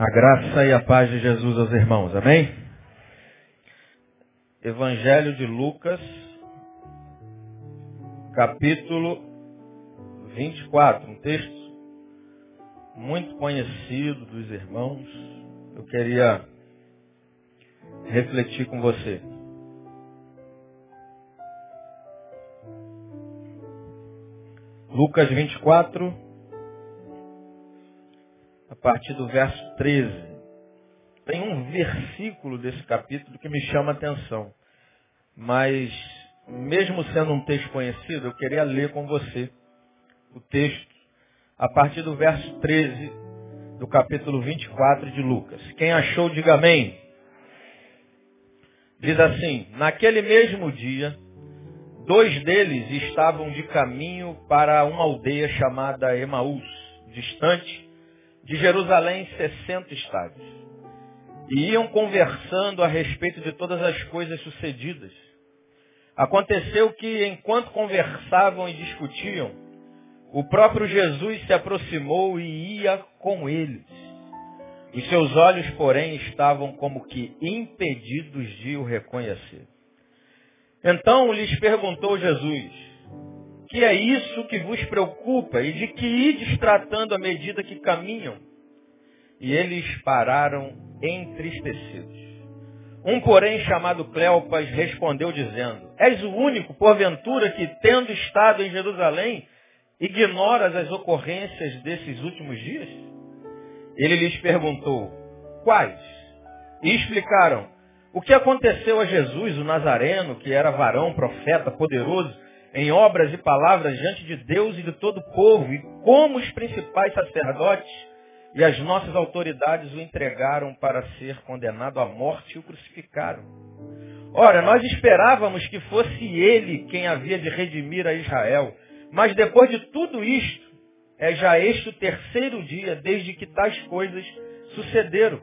A graça e a paz de Jesus aos irmãos, amém? Evangelho de Lucas, capítulo 24, um texto muito conhecido dos irmãos. Eu queria refletir com você. Lucas 24, a partir do verso 13. Tem um versículo desse capítulo que me chama a atenção. Mas, mesmo sendo um texto conhecido, eu queria ler com você o texto a partir do verso 13 do capítulo 24 de Lucas. Quem achou, diga amém. Diz assim: Naquele mesmo dia, dois deles estavam de caminho para uma aldeia chamada Emaús, distante de Jerusalém 60 estádios. E iam conversando a respeito de todas as coisas sucedidas. Aconteceu que, enquanto conversavam e discutiam, o próprio Jesus se aproximou e ia com eles. Os seus olhos, porém, estavam como que impedidos de o reconhecer. Então lhes perguntou Jesus, que é isso que vos preocupa e de que ides tratando à medida que caminham? E eles pararam entristecidos. Um, porém, chamado Cleopas, respondeu dizendo, És o único, porventura, que, tendo estado em Jerusalém, ignoras as ocorrências desses últimos dias? Ele lhes perguntou, quais? E explicaram, o que aconteceu a Jesus, o Nazareno, que era varão, profeta, poderoso, em obras e palavras diante de Deus e de todo o povo, e como os principais sacerdotes e as nossas autoridades o entregaram para ser condenado à morte e o crucificaram. Ora, nós esperávamos que fosse ele quem havia de redimir a Israel, mas depois de tudo isto, é já este o terceiro dia desde que tais coisas sucederam.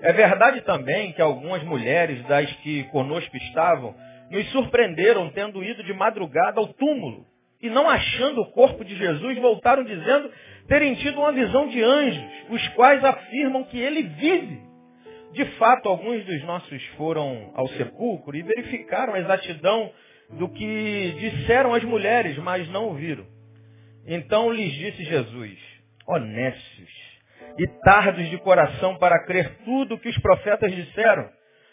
É verdade também que algumas mulheres das que conosco estavam nos surpreenderam tendo ido de madrugada ao túmulo e não achando o corpo de Jesus, voltaram dizendo terem tido uma visão de anjos, os quais afirmam que ele vive. De fato, alguns dos nossos foram ao sepulcro e verificaram a exatidão do que disseram as mulheres, mas não ouviram. Então lhes disse Jesus, honestos e tardos de coração para crer tudo o que os profetas disseram.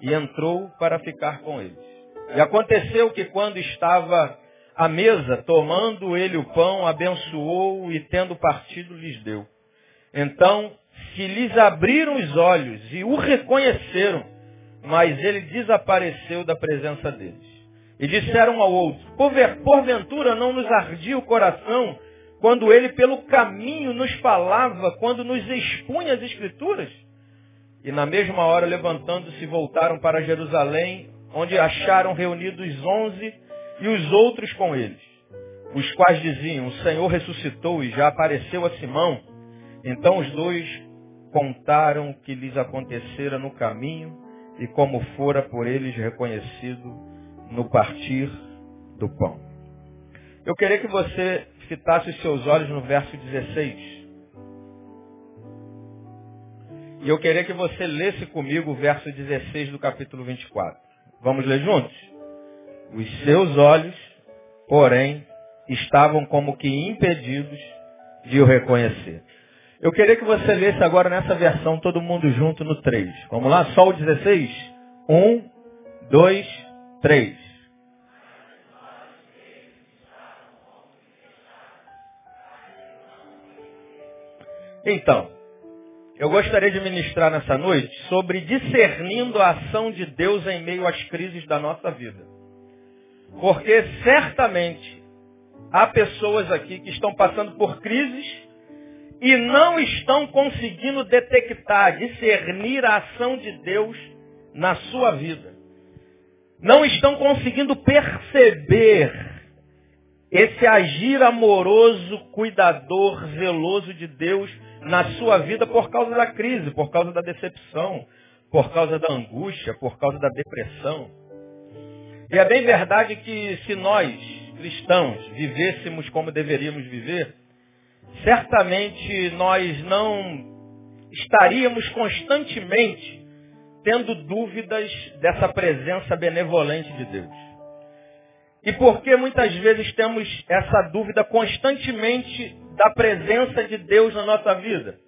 e entrou para ficar com eles. E aconteceu que quando estava à mesa, tomando ele o pão, abençoou e tendo partido lhes deu. Então se lhes abriram os olhos e o reconheceram, mas ele desapareceu da presença deles. E disseram ao outro, porventura não nos ardia o coração quando ele pelo caminho nos falava, quando nos expunha as escrituras? E na mesma hora, levantando-se, voltaram para Jerusalém, onde acharam reunidos onze e os outros com eles, os quais diziam, o Senhor ressuscitou e já apareceu a Simão. Então os dois contaram o que lhes acontecera no caminho e como fora por eles reconhecido no partir do pão. Eu queria que você fitasse os seus olhos no verso 16. E eu queria que você lesse comigo o verso 16 do capítulo 24. Vamos ler juntos? Os seus olhos, porém, estavam como que impedidos de o reconhecer. Eu queria que você lesse agora nessa versão, todo mundo junto no 3. Vamos lá? Só o 16? 1, 2, 3. Então, eu gostaria de ministrar nessa noite sobre discernindo a ação de Deus em meio às crises da nossa vida. Porque certamente há pessoas aqui que estão passando por crises e não estão conseguindo detectar, discernir a ação de Deus na sua vida. Não estão conseguindo perceber esse agir amoroso, cuidador, zeloso de Deus na sua vida por causa da crise, por causa da decepção, por causa da angústia, por causa da depressão. E é bem verdade que se nós, cristãos, vivêssemos como deveríamos viver, certamente nós não estaríamos constantemente tendo dúvidas dessa presença benevolente de Deus. E por que muitas vezes temos essa dúvida constantemente da presença de Deus na nossa vida?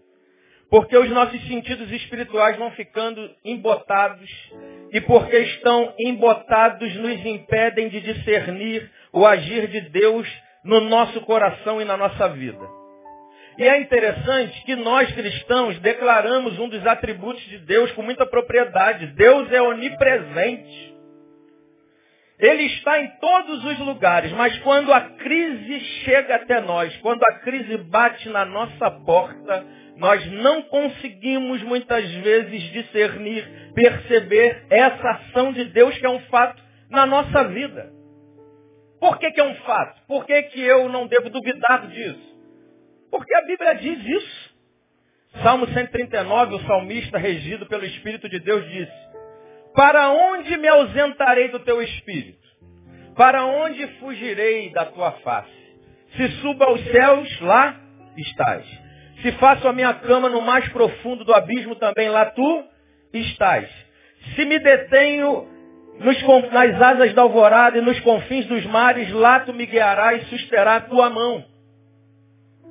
Porque os nossos sentidos espirituais vão ficando embotados e porque estão embotados nos impedem de discernir o agir de Deus no nosso coração e na nossa vida. E é interessante que nós cristãos declaramos um dos atributos de Deus com muita propriedade. Deus é onipresente. Ele está em todos os lugares, mas quando a crise chega até nós, quando a crise bate na nossa porta, nós não conseguimos muitas vezes discernir, perceber essa ação de Deus que é um fato na nossa vida. Por que, que é um fato? Por que, que eu não devo duvidar disso? Porque a Bíblia diz isso. Salmo 139, o salmista regido pelo Espírito de Deus disse, para onde me ausentarei do teu espírito? Para onde fugirei da tua face? Se suba aos céus, lá estás. Se faço a minha cama no mais profundo do abismo, também lá tu estás. Se me detenho nos, nas asas da alvorada e nos confins dos mares, lá tu me guiarás e susterá a tua mão.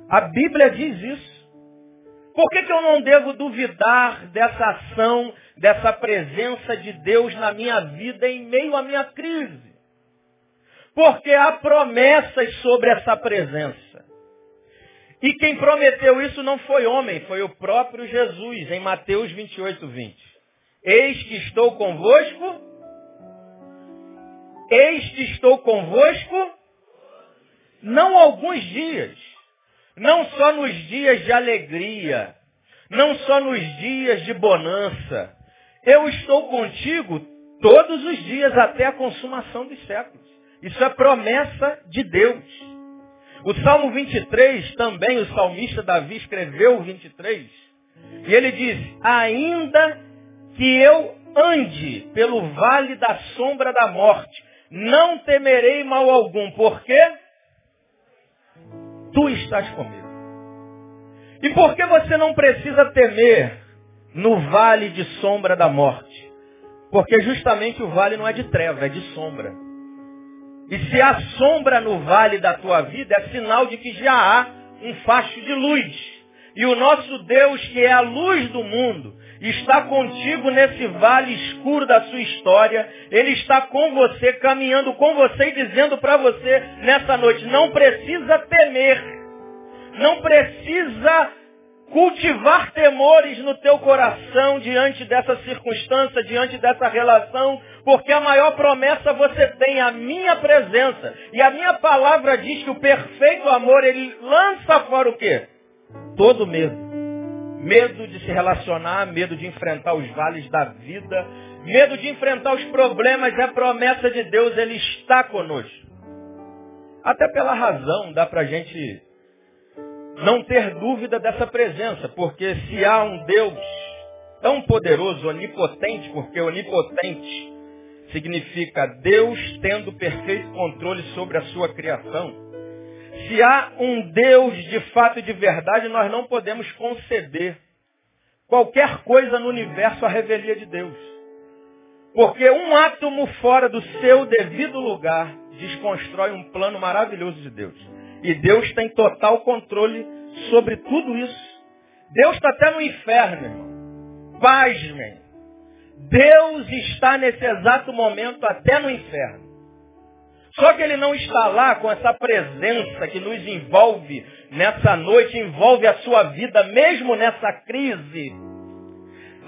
A Bíblia diz isso. Por que, que eu não devo duvidar dessa ação, dessa presença de Deus na minha vida em meio à minha crise? Porque há promessas sobre essa presença. E quem prometeu isso não foi homem, foi o próprio Jesus, em Mateus 28, 20. Eis que estou convosco, eis que estou convosco, não alguns dias, não só nos dias de alegria, não só nos dias de bonança. Eu estou contigo todos os dias até a consumação dos séculos. Isso é promessa de Deus. O Salmo 23, também o salmista Davi escreveu o 23. E ele diz, ainda que eu ande pelo vale da sombra da morte, não temerei mal algum, porque tu estás comigo. E por que você não precisa temer no vale de sombra da morte? Porque justamente o vale não é de treva, é de sombra. E se há sombra no vale da tua vida, é sinal de que já há um facho de luz. E o nosso Deus, que é a luz do mundo, está contigo nesse vale escuro da sua história. Ele está com você, caminhando com você e dizendo para você nessa noite, não precisa temer. Não precisa cultivar temores no teu coração diante dessa circunstância, diante dessa relação, porque a maior promessa você tem, a minha presença. E a minha palavra diz que o perfeito amor, ele lança fora o quê? Todo medo. Medo de se relacionar, medo de enfrentar os vales da vida, medo de enfrentar os problemas, é a promessa de Deus, Ele está conosco. Até pela razão, dá pra gente não ter dúvida dessa presença, porque se há um Deus tão poderoso, onipotente, porque onipotente significa Deus tendo perfeito controle sobre a sua criação. Se há um Deus de fato e de verdade, nós não podemos conceder qualquer coisa no universo à revelia de Deus. Porque um átomo fora do seu devido lugar desconstrói um plano maravilhoso de Deus. E Deus tem total controle sobre tudo isso. Deus está até no inferno, irmão. Pasmem. Deus está nesse exato momento até no inferno. Só que ele não está lá com essa presença que nos envolve nessa noite, envolve a sua vida, mesmo nessa crise.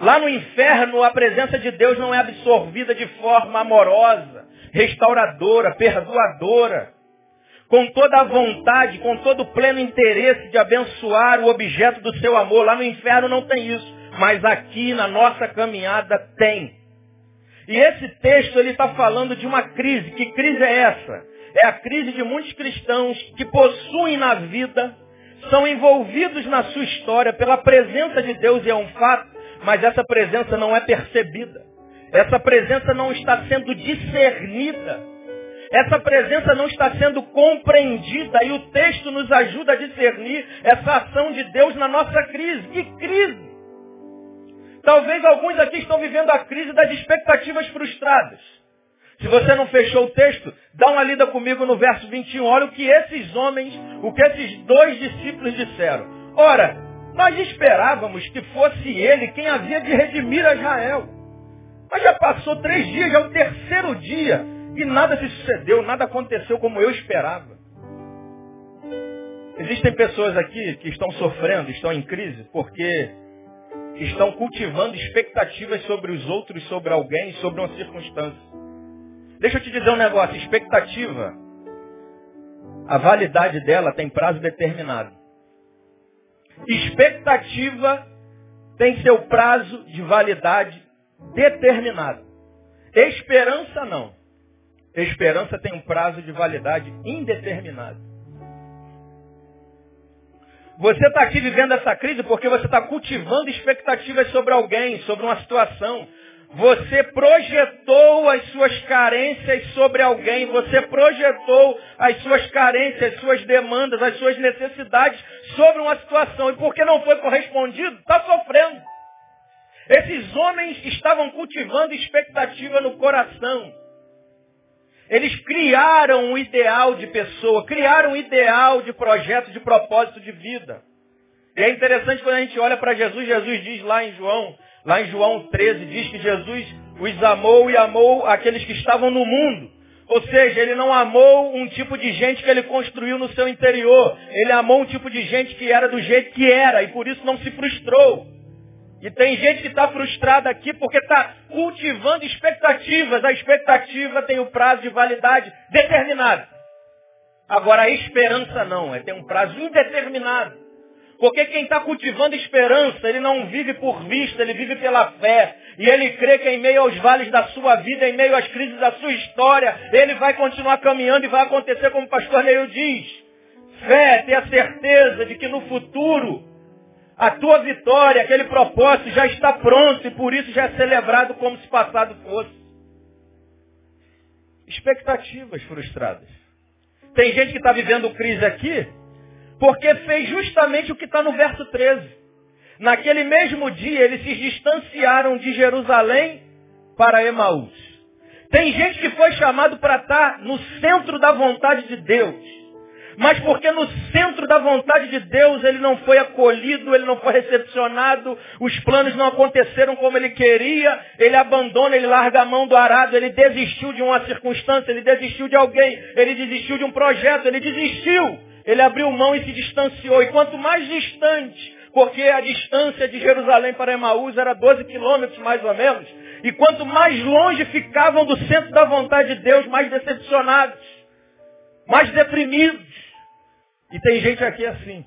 Lá no inferno, a presença de Deus não é absorvida de forma amorosa, restauradora, perdoadora. com toda a vontade, com todo o pleno interesse de abençoar o objeto do seu amor. Lá no inferno não tem isso, mas aqui na nossa caminhada tem. E esse texto ele está falando de uma crise. Que crise é essa? É a crise de muitos cristãos que possuem na vida, são envolvidos na sua história pela presença de Deus e é um fato, mas essa presença não é percebida. Essa presença não está sendo discernida. Essa presença não está sendo compreendida e o texto nos ajuda a discernir essa ação de Deus na nossa crise. Que crise? Talvez alguns aqui estão vivendo a crise das expectativas frustradas. Se você não fechou o texto, dá uma lida comigo no verso 21. Olha o que esses homens, o que esses dois discípulos disseram. Ora, nós esperávamos que fosse ele quem havia de redimir a Israel. Mas já passou três dias, já é o terceiro dia, e nada se sucedeu, nada aconteceu como eu esperava. Existem pessoas aqui que estão sofrendo, estão em crise, porque estão cultivando expectativas sobre os outros, sobre alguém, sobre uma circunstância. Deixa eu te dizer um negócio, expectativa, a validade dela tem prazo determinado. Expectativa tem seu prazo de validade determinado. Esperança não. Esperança tem um prazo de validade indeterminado. Você está aqui vivendo essa crise porque você está cultivando expectativas sobre alguém, sobre uma situação, você projetou as suas carências sobre alguém. Você projetou as suas carências, as suas demandas, as suas necessidades sobre uma situação. E porque não foi correspondido, está sofrendo. Esses homens estavam cultivando expectativa no coração. Eles criaram um ideal de pessoa, criaram um ideal de projeto, de propósito de vida. E é interessante quando a gente olha para Jesus, Jesus diz lá em João Lá em João 13 diz que Jesus os amou e amou aqueles que estavam no mundo. Ou seja, ele não amou um tipo de gente que ele construiu no seu interior. Ele amou um tipo de gente que era do jeito que era e por isso não se frustrou. E tem gente que está frustrada aqui porque está cultivando expectativas. A expectativa tem o prazo de validade determinado. Agora a esperança não, é tem um prazo indeterminado. Porque quem está cultivando esperança, ele não vive por vista, ele vive pela fé. E ele crê que em meio aos vales da sua vida, em meio às crises da sua história, ele vai continuar caminhando e vai acontecer como o pastor Neil diz. Fé, ter a certeza de que no futuro, a tua vitória, aquele propósito já está pronto e por isso já é celebrado como se passado fosse. Expectativas frustradas. Tem gente que está vivendo crise aqui, porque fez justamente o que está no verso 13. Naquele mesmo dia, eles se distanciaram de Jerusalém para Emaús. Tem gente que foi chamado para estar no centro da vontade de Deus. Mas porque no centro da vontade de Deus ele não foi acolhido, ele não foi recepcionado, os planos não aconteceram como ele queria, ele abandona, ele larga a mão do arado, ele desistiu de uma circunstância, ele desistiu de alguém, ele desistiu de um projeto, ele desistiu. Ele abriu mão e se distanciou. E quanto mais distante, porque a distância de Jerusalém para Emaús era 12 quilômetros mais ou menos, e quanto mais longe ficavam do centro da vontade de Deus, mais decepcionados, mais deprimidos. E tem gente aqui assim.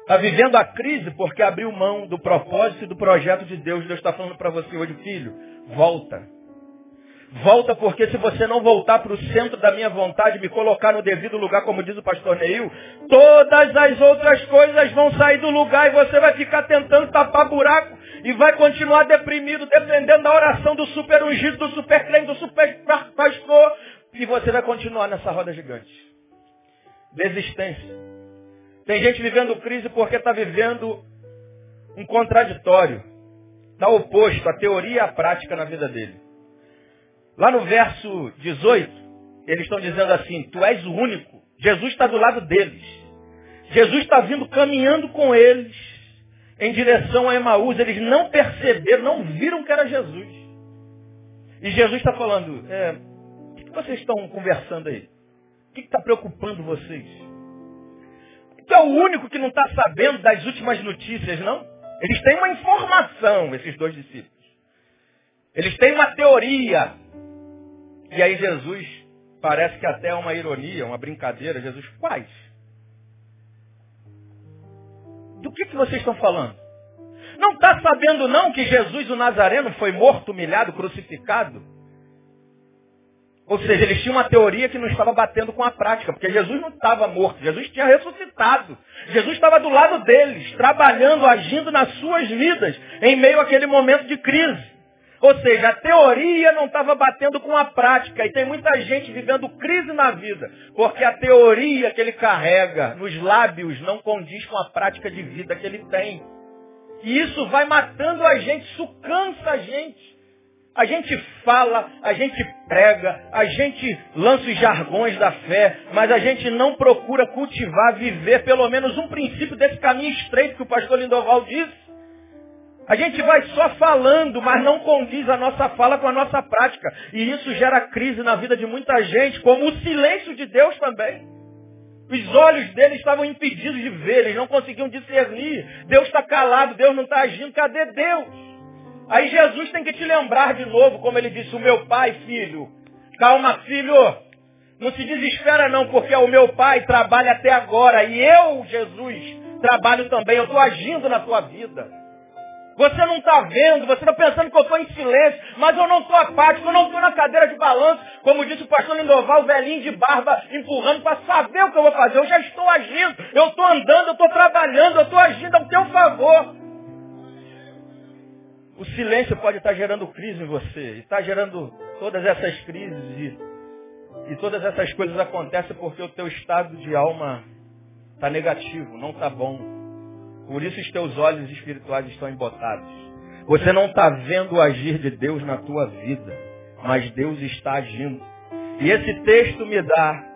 Está vivendo a crise porque abriu mão do propósito e do projeto de Deus. Deus está falando para você hoje, filho, volta. Volta porque se você não voltar para o centro da minha vontade, me colocar no devido lugar, como diz o pastor Neil, todas as outras coisas vão sair do lugar e você vai ficar tentando tapar buraco e vai continuar deprimido, dependendo da oração do super ungido, do super crente, do super pastor, e você vai continuar nessa roda gigante. Desistência. Tem gente vivendo crise porque está vivendo um contraditório. Está oposto a teoria e a prática na vida dele. Lá no verso 18, eles estão dizendo assim, tu és o único. Jesus está do lado deles. Jesus está vindo caminhando com eles em direção a Emaús. Eles não perceberam, não viram que era Jesus. E Jesus está falando, é, o que vocês estão conversando aí? Que está preocupando vocês? Tu é o único que não está sabendo das últimas notícias, não? Eles têm uma informação, esses dois discípulos. Eles têm uma teoria. E aí Jesus parece que até é uma ironia, uma brincadeira. Jesus, quais? Do que, que vocês estão falando? Não está sabendo não que Jesus o Nazareno foi morto, humilhado, crucificado? Ou seja, eles tinham uma teoria que não estava batendo com a prática, porque Jesus não estava morto, Jesus tinha ressuscitado. Jesus estava do lado deles, trabalhando, agindo nas suas vidas, em meio àquele momento de crise. Ou seja, a teoria não estava batendo com a prática. E tem muita gente vivendo crise na vida, porque a teoria que ele carrega nos lábios não condiz com a prática de vida que ele tem. E isso vai matando a gente, isso cansa a gente. A gente fala, a gente prega, a gente lança os jargões da fé, mas a gente não procura cultivar, viver pelo menos um princípio desse caminho estreito que o pastor Lindoval disse. A gente vai só falando, mas não condiz a nossa fala com a nossa prática. E isso gera crise na vida de muita gente, como o silêncio de Deus também. Os olhos deles estavam impedidos de ver, eles não conseguiam discernir. Deus está calado, Deus não está agindo, cadê Deus? Aí Jesus tem que te lembrar de novo, como ele disse, o meu pai, filho. Calma, filho. Não se desespera não, porque o meu pai trabalha até agora. E eu, Jesus, trabalho também. Eu estou agindo na tua vida. Você não está vendo, você está pensando que eu estou em silêncio, mas eu não estou apático, eu não estou na cadeira de balanço, como disse o pastor Lindoval, velhinho de barba, empurrando para saber o que eu vou fazer. Eu já estou agindo, eu estou andando, eu estou trabalhando, eu estou agindo ao teu favor. O silêncio pode estar gerando crise em você. Está gerando todas essas crises e, e todas essas coisas acontecem porque o teu estado de alma está negativo, não está bom. Por isso os teus olhos espirituais estão embotados. Você não está vendo o agir de Deus na tua vida, mas Deus está agindo. E esse texto me dá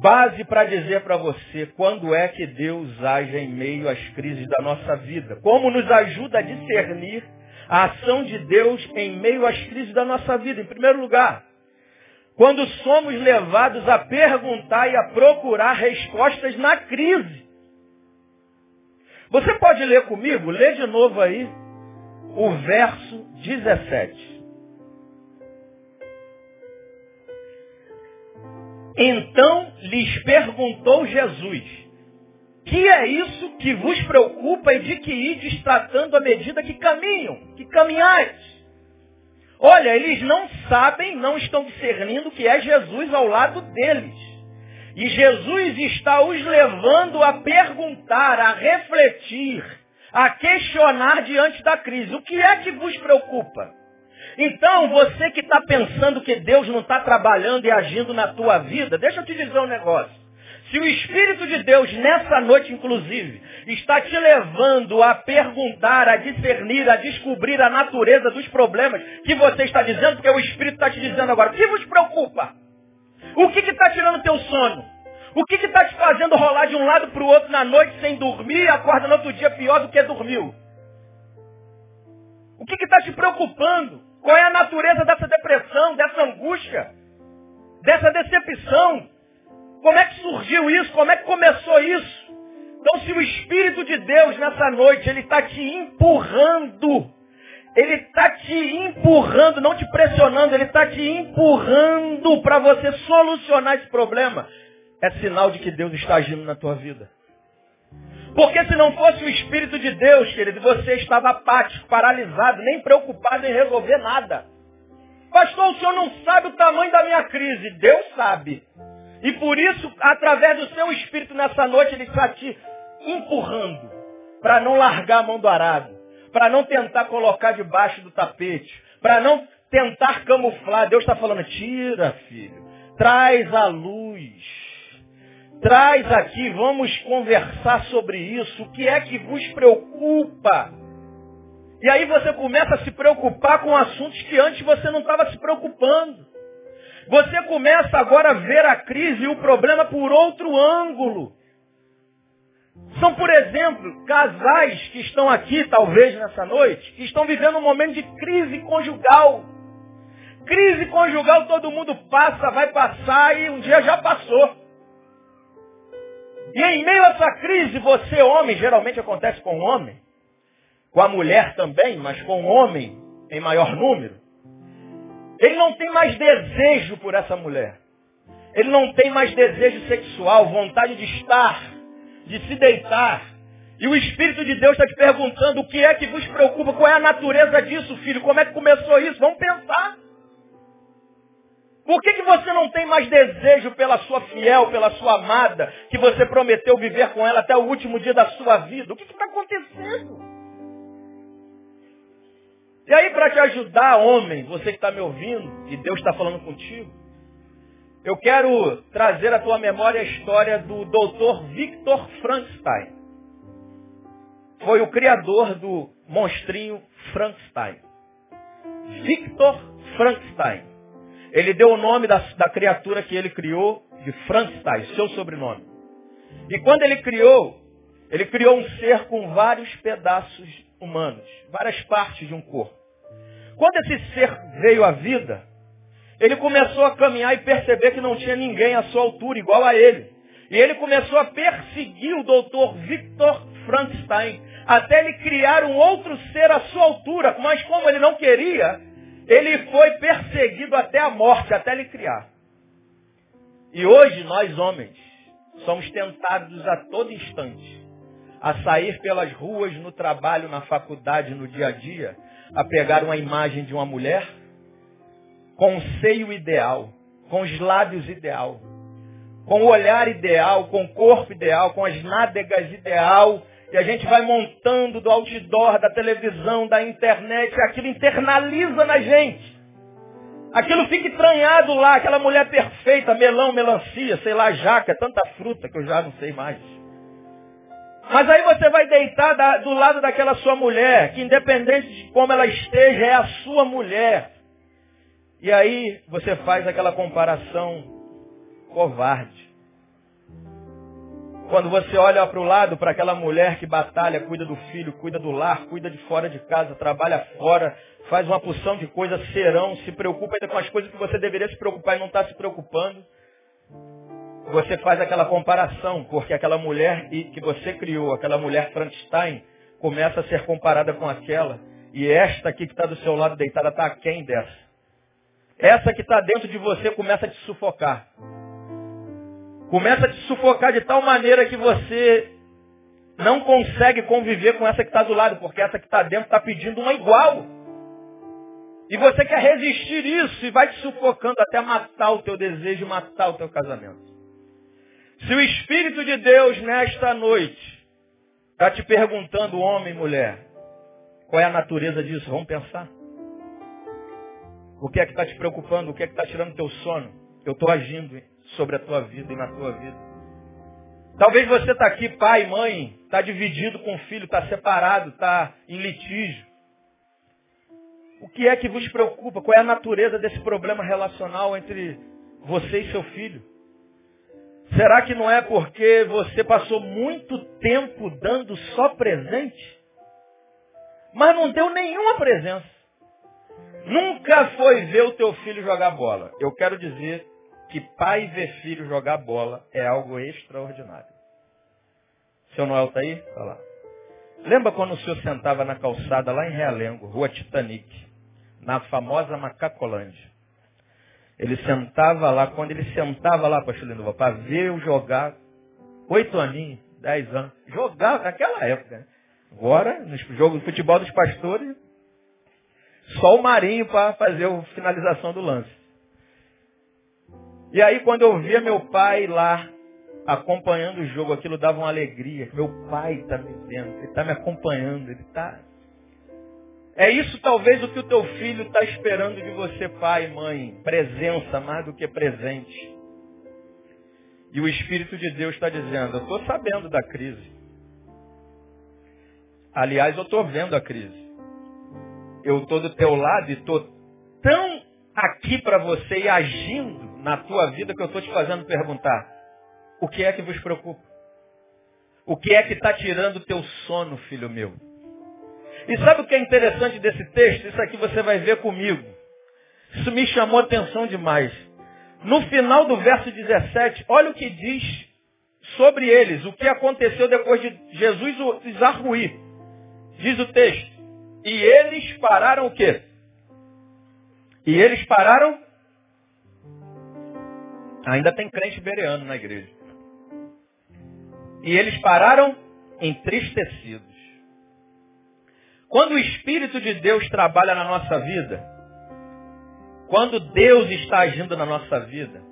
base para dizer para você quando é que Deus age em meio às crises da nossa vida. Como nos ajuda a discernir a ação de Deus em meio às crises da nossa vida. Em primeiro lugar, quando somos levados a perguntar e a procurar respostas na crise. Você pode ler comigo? Lê de novo aí o verso 17. Então lhes perguntou Jesus, que é isso que vos preocupa e de que ides tratando à medida que caminham, que caminhais? Olha, eles não sabem, não estão discernindo que é Jesus ao lado deles. E Jesus está os levando a perguntar, a refletir, a questionar diante da crise. O que é que vos preocupa? Então, você que está pensando que Deus não está trabalhando e agindo na tua vida, deixa eu te dizer um negócio. Se o Espírito de Deus, nessa noite inclusive, está te levando a perguntar, a discernir, a descobrir a natureza dos problemas que você está dizendo, porque o Espírito está te dizendo agora, o que vos preocupa? O que está tirando teu sono? O que está te fazendo rolar de um lado para o outro na noite sem dormir e acorda no outro dia pior do que dormiu? O que está te preocupando? Qual é a natureza dessa depressão, dessa angústia, dessa decepção? Como é que surgiu isso? Como é que começou isso? Então, se o Espírito de Deus nessa noite, ele está te empurrando, ele está te empurrando, não te pressionando, ele está te empurrando para você solucionar esse problema, é sinal de que Deus está agindo na tua vida. Porque se não fosse o Espírito de Deus, querido, você estava apático, paralisado, nem preocupado em resolver nada. Pastor, o senhor não sabe o tamanho da minha crise. Deus sabe. E por isso, através do seu Espírito nessa noite, ele está te empurrando para não largar a mão do arado, para não tentar colocar debaixo do tapete, para não tentar camuflar. Deus está falando, tira, filho, traz a luz traz aqui, vamos conversar sobre isso. O que é que vos preocupa? E aí você começa a se preocupar com assuntos que antes você não estava se preocupando. Você começa agora a ver a crise e o problema por outro ângulo. São, por exemplo, casais que estão aqui, talvez nessa noite, que estão vivendo um momento de crise conjugal. Crise conjugal todo mundo passa, vai passar e um dia já passou. E em meio a essa crise, você, homem, geralmente acontece com o homem, com a mulher também, mas com o homem em maior número. Ele não tem mais desejo por essa mulher. Ele não tem mais desejo sexual, vontade de estar, de se deitar. E o Espírito de Deus está te perguntando o que é que vos preocupa, qual é a natureza disso, filho, como é que começou isso? Vamos pensar. Por que, que você não tem mais desejo pela sua fiel, pela sua amada, que você prometeu viver com ela até o último dia da sua vida? O que está acontecendo? E aí, para te ajudar, homem, você que está me ouvindo, e Deus está falando contigo, eu quero trazer à tua memória a história do Dr. Victor Frankenstein. Foi o criador do monstrinho Frankenstein. Victor Frankenstein. Ele deu o nome da, da criatura que ele criou de Frankenstein, seu sobrenome. E quando ele criou, ele criou um ser com vários pedaços humanos, várias partes de um corpo. Quando esse ser veio à vida, ele começou a caminhar e perceber que não tinha ninguém à sua altura, igual a ele. E ele começou a perseguir o doutor Victor Frankenstein, até ele criar um outro ser à sua altura. Mas como ele não queria, ele foi perseguido até a morte, até ele criar. E hoje nós homens somos tentados a todo instante a sair pelas ruas, no trabalho, na faculdade, no dia a dia, a pegar uma imagem de uma mulher com o seio ideal, com os lábios ideal, com o olhar ideal, com o corpo ideal, com as nádegas ideal, e a gente vai montando do outdoor, da televisão, da internet, aquilo internaliza na gente. Aquilo fica entranhado lá, aquela mulher perfeita, melão, melancia, sei lá, jaca, tanta fruta que eu já não sei mais. Mas aí você vai deitar da, do lado daquela sua mulher, que independente de como ela esteja, é a sua mulher. E aí você faz aquela comparação covarde. Quando você olha para o lado, para aquela mulher que batalha, cuida do filho, cuida do lar, cuida de fora de casa, trabalha fora, faz uma porção de coisas, serão, se preocupa ainda com as coisas que você deveria se preocupar e não está se preocupando. Você faz aquela comparação, porque aquela mulher que você criou, aquela mulher Frankenstein, começa a ser comparada com aquela, e esta aqui que está do seu lado deitada está aquém dessa. Essa que está dentro de você começa a te sufocar. Começa a te sufocar de tal maneira que você não consegue conviver com essa que está do lado, porque essa que está dentro está pedindo uma igual. E você quer resistir isso e vai te sufocando até matar o teu desejo, matar o teu casamento. Se o Espírito de Deus nesta noite está te perguntando, homem e mulher, qual é a natureza disso? Vamos pensar. O que é que está te preocupando? O que é que está tirando teu sono? Eu estou agindo sobre a tua vida e na tua vida. Talvez você está aqui, pai, mãe, está dividido com o filho, está separado, está em litígio. O que é que vos preocupa? Qual é a natureza desse problema relacional entre você e seu filho? Será que não é porque você passou muito tempo dando só presente? Mas não deu nenhuma presença. Nunca foi ver o teu filho jogar bola. Eu quero dizer que pai ver filho jogar bola é algo extraordinário. Seu Noel está aí? Está lá. Lembra quando o senhor sentava na calçada lá em Realengo, rua Titanic, na famosa Macacolândia? Ele sentava lá, quando ele sentava lá, Linduva, para ver eu jogar, oito aninhos, dez anos, jogava naquela época. Né? Agora, nos jogos de futebol dos pastores, só o Marinho para fazer a finalização do lance. E aí quando eu via meu pai lá acompanhando o jogo, aquilo dava uma alegria. Meu pai está me vendo, ele está me acompanhando, ele está. É isso talvez o que o teu filho está esperando de você, pai, mãe. Presença mais do que presente. E o Espírito de Deus está dizendo, eu estou sabendo da crise. Aliás, eu estou vendo a crise eu estou do teu lado e estou tão aqui para você e agindo na tua vida que eu estou te fazendo perguntar: o que é que vos preocupa? O que é que está tirando o teu sono, filho meu? E sabe o que é interessante desse texto? Isso aqui você vai ver comigo. Isso me chamou atenção demais. No final do verso 17, olha o que diz sobre eles, o que aconteceu depois de Jesus os arruir. Diz o texto. E eles pararam o quê? E eles pararam. Ainda tem crente bereano na igreja. E eles pararam entristecidos. Quando o Espírito de Deus trabalha na nossa vida, quando Deus está agindo na nossa vida,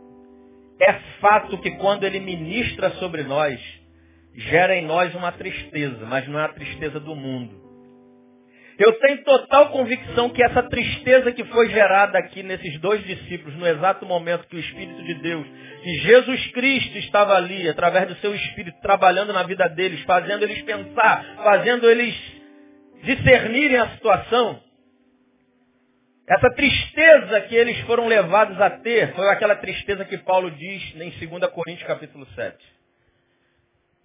é fato que quando Ele ministra sobre nós, gera em nós uma tristeza, mas não é a tristeza do mundo. Eu tenho total convicção que essa tristeza que foi gerada aqui nesses dois discípulos, no exato momento que o Espírito de Deus, que Jesus Cristo estava ali, através do seu Espírito, trabalhando na vida deles, fazendo eles pensar, fazendo eles discernirem a situação, essa tristeza que eles foram levados a ter foi aquela tristeza que Paulo diz em 2 Coríntios capítulo 7.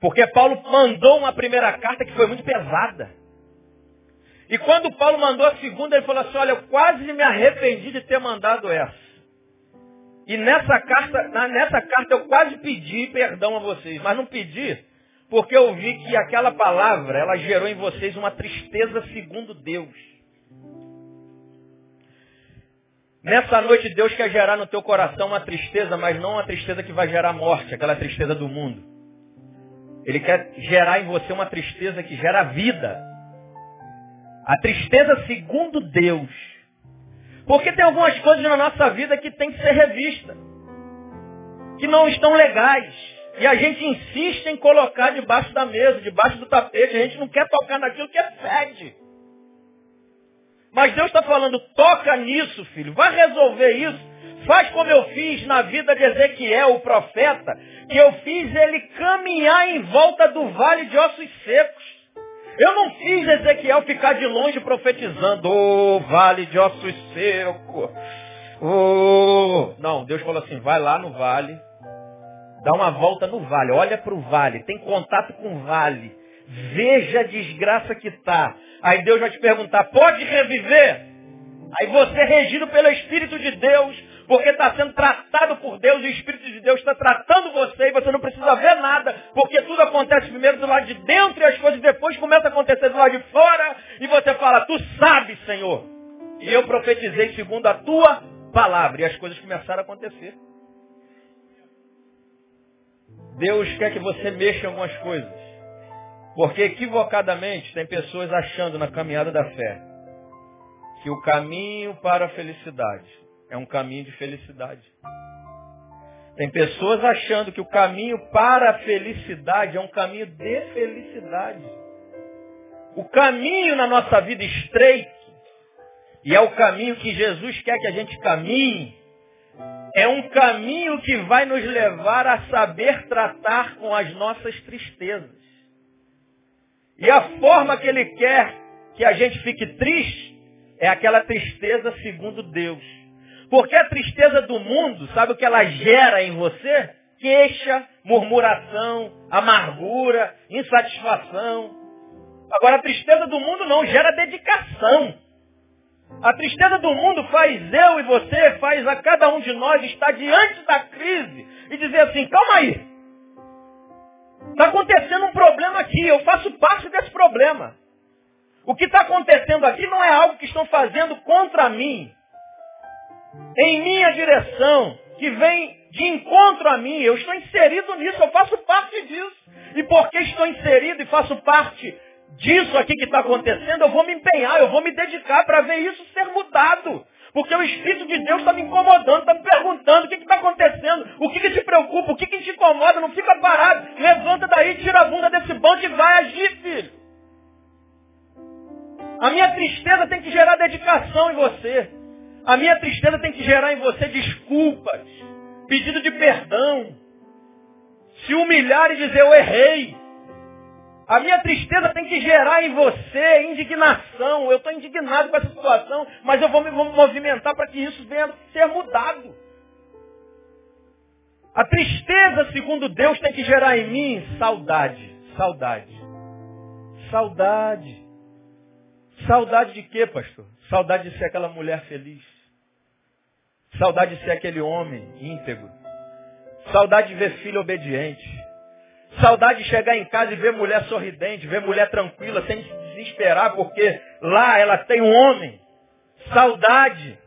Porque Paulo mandou uma primeira carta que foi muito pesada. E quando Paulo mandou a segunda, ele falou assim, olha, eu quase me arrependi de ter mandado essa. E nessa carta, nessa carta eu quase pedi perdão a vocês, mas não pedi porque eu vi que aquela palavra, ela gerou em vocês uma tristeza segundo Deus. Nessa noite Deus quer gerar no teu coração uma tristeza, mas não uma tristeza que vai gerar morte, aquela tristeza do mundo. Ele quer gerar em você uma tristeza que gera vida. A tristeza segundo Deus. Porque tem algumas coisas na nossa vida que tem que ser revista. Que não estão legais. E a gente insiste em colocar debaixo da mesa, debaixo do tapete. A gente não quer tocar naquilo que é fede. Mas Deus está falando, toca nisso, filho. Vai resolver isso. Faz como eu fiz na vida de Ezequiel, o profeta, que eu fiz ele caminhar em volta do vale de ossos secos. Eu não fiz Ezequiel ficar de longe profetizando, ô oh, vale de ossos secos. Oh. Não, Deus falou assim, vai lá no vale, dá uma volta no vale, olha para o vale, tem contato com o vale, veja a desgraça que está. Aí Deus vai te perguntar, pode reviver? Aí você, regido pelo Espírito de Deus, porque está sendo tratado por Deus e o Espírito de Deus está tratando você e você não precisa ver nada, porque tudo acontece primeiro do lado de dentro e as coisas depois começam a acontecer do lado de fora e você fala, tu sabes, Senhor. E eu profetizei segundo a tua palavra e as coisas começaram a acontecer. Deus quer que você mexa em algumas coisas. Porque equivocadamente tem pessoas achando na caminhada da fé que o caminho para a felicidade é um caminho de felicidade. Tem pessoas achando que o caminho para a felicidade é um caminho de felicidade. O caminho na nossa vida estreito, e é o caminho que Jesus quer que a gente caminhe, é um caminho que vai nos levar a saber tratar com as nossas tristezas. E a forma que Ele quer que a gente fique triste é aquela tristeza segundo Deus. Porque a tristeza do mundo, sabe o que ela gera em você? Queixa, murmuração, amargura, insatisfação. Agora a tristeza do mundo não gera dedicação. A tristeza do mundo faz eu e você, faz a cada um de nós estar diante da crise e dizer assim, calma aí. Está acontecendo um problema aqui, eu faço parte desse problema. O que está acontecendo aqui não é algo que estão fazendo contra mim em minha direção, que vem de encontro a mim. Eu estou inserido nisso, eu faço parte disso. E porque estou inserido e faço parte disso aqui que está acontecendo, eu vou me empenhar, eu vou me dedicar para ver isso ser mudado. Porque o Espírito de Deus está me incomodando, está me perguntando o que está acontecendo, o que, que, te preocupa, o que, que te incomoda, não fica parado, levanta daí, tira a bunda desse banco e vai agir, filho. A minha tristeza tem que gerar dedicação em você. A minha tristeza tem que gerar em você desculpas, pedido de perdão, se humilhar e dizer eu errei. A minha tristeza tem que gerar em você indignação. Eu estou indignado com essa situação, mas eu vou me movimentar para que isso venha ser mudado. A tristeza, segundo Deus, tem que gerar em mim saudade. Saudade. Saudade. Saudade de quê, pastor? Saudade de ser aquela mulher feliz. Saudade de ser aquele homem íntegro. Saudade de ver filho obediente. Saudade de chegar em casa e ver mulher sorridente, ver mulher tranquila, sem se desesperar, porque lá ela tem um homem. Saudade.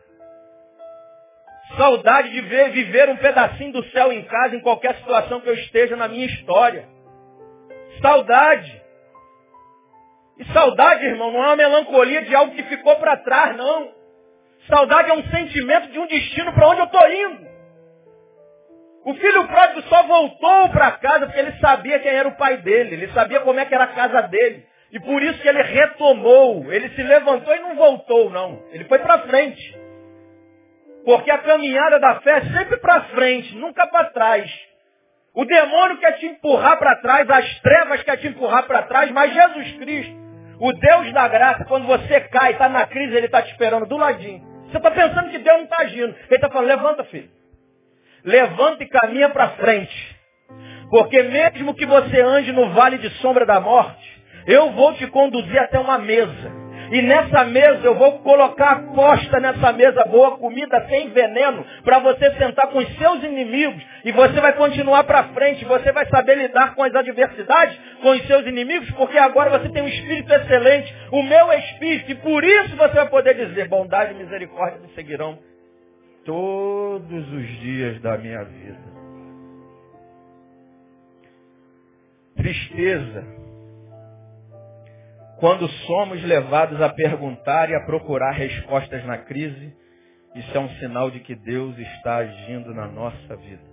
Saudade de ver, viver um pedacinho do céu em casa, em qualquer situação que eu esteja na minha história. Saudade. E saudade, irmão, não é uma melancolia de algo que ficou para trás, não. Saudade é um sentimento de um destino para onde eu estou indo. O filho pródigo só voltou para casa porque ele sabia quem era o pai dele, ele sabia como é que era a casa dele. E por isso que ele retomou, ele se levantou e não voltou, não. Ele foi para frente. Porque a caminhada da fé é sempre para frente, nunca para trás. O demônio quer te empurrar para trás, as trevas quer te empurrar para trás, mas Jesus Cristo, o Deus da graça, quando você cai, está na crise, ele está te esperando do ladinho. Você está pensando que Deus não está agindo. Ele está falando, levanta, filho. Levanta e caminha para frente. Porque mesmo que você ande no vale de sombra da morte, eu vou te conduzir até uma mesa. E nessa mesa eu vou colocar posta nessa mesa boa comida sem veneno para você sentar com os seus inimigos e você vai continuar para frente, você vai saber lidar com as adversidades, com os seus inimigos, porque agora você tem um espírito excelente, o meu espírito, e por isso você vai poder dizer, bondade e misericórdia me seguirão todos os dias da minha vida. Tristeza quando somos levados a perguntar e a procurar respostas na crise, isso é um sinal de que Deus está agindo na nossa vida.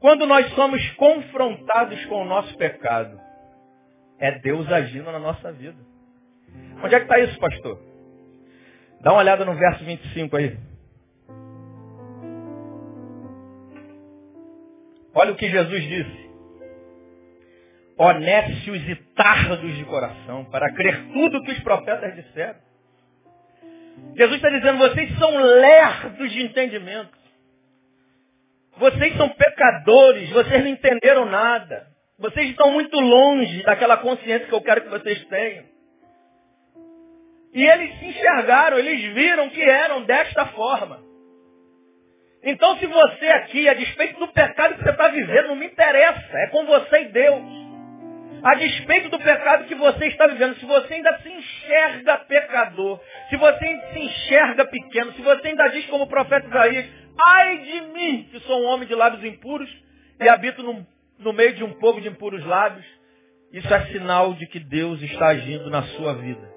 Quando nós somos confrontados com o nosso pecado, é Deus agindo na nossa vida. Onde é que está isso, pastor? Dá uma olhada no verso 25 aí. Olha o que Jesus disse honestos e tardos de coração, para crer tudo que os profetas disseram. Jesus está dizendo, vocês são lerdos de entendimento. Vocês são pecadores, vocês não entenderam nada. Vocês estão muito longe daquela consciência que eu quero que vocês tenham. E eles se enxergaram, eles viram que eram desta forma. Então se você aqui, a despeito do pecado que você está vivendo, não me interessa, é com você e Deus a despeito do pecado que você está vivendo, se você ainda se enxerga pecador, se você se enxerga pequeno, se você ainda diz como o profeta Isaías, ai de mim, que sou um homem de lábios impuros e habito no, no meio de um povo de impuros lábios, isso é sinal de que Deus está agindo na sua vida.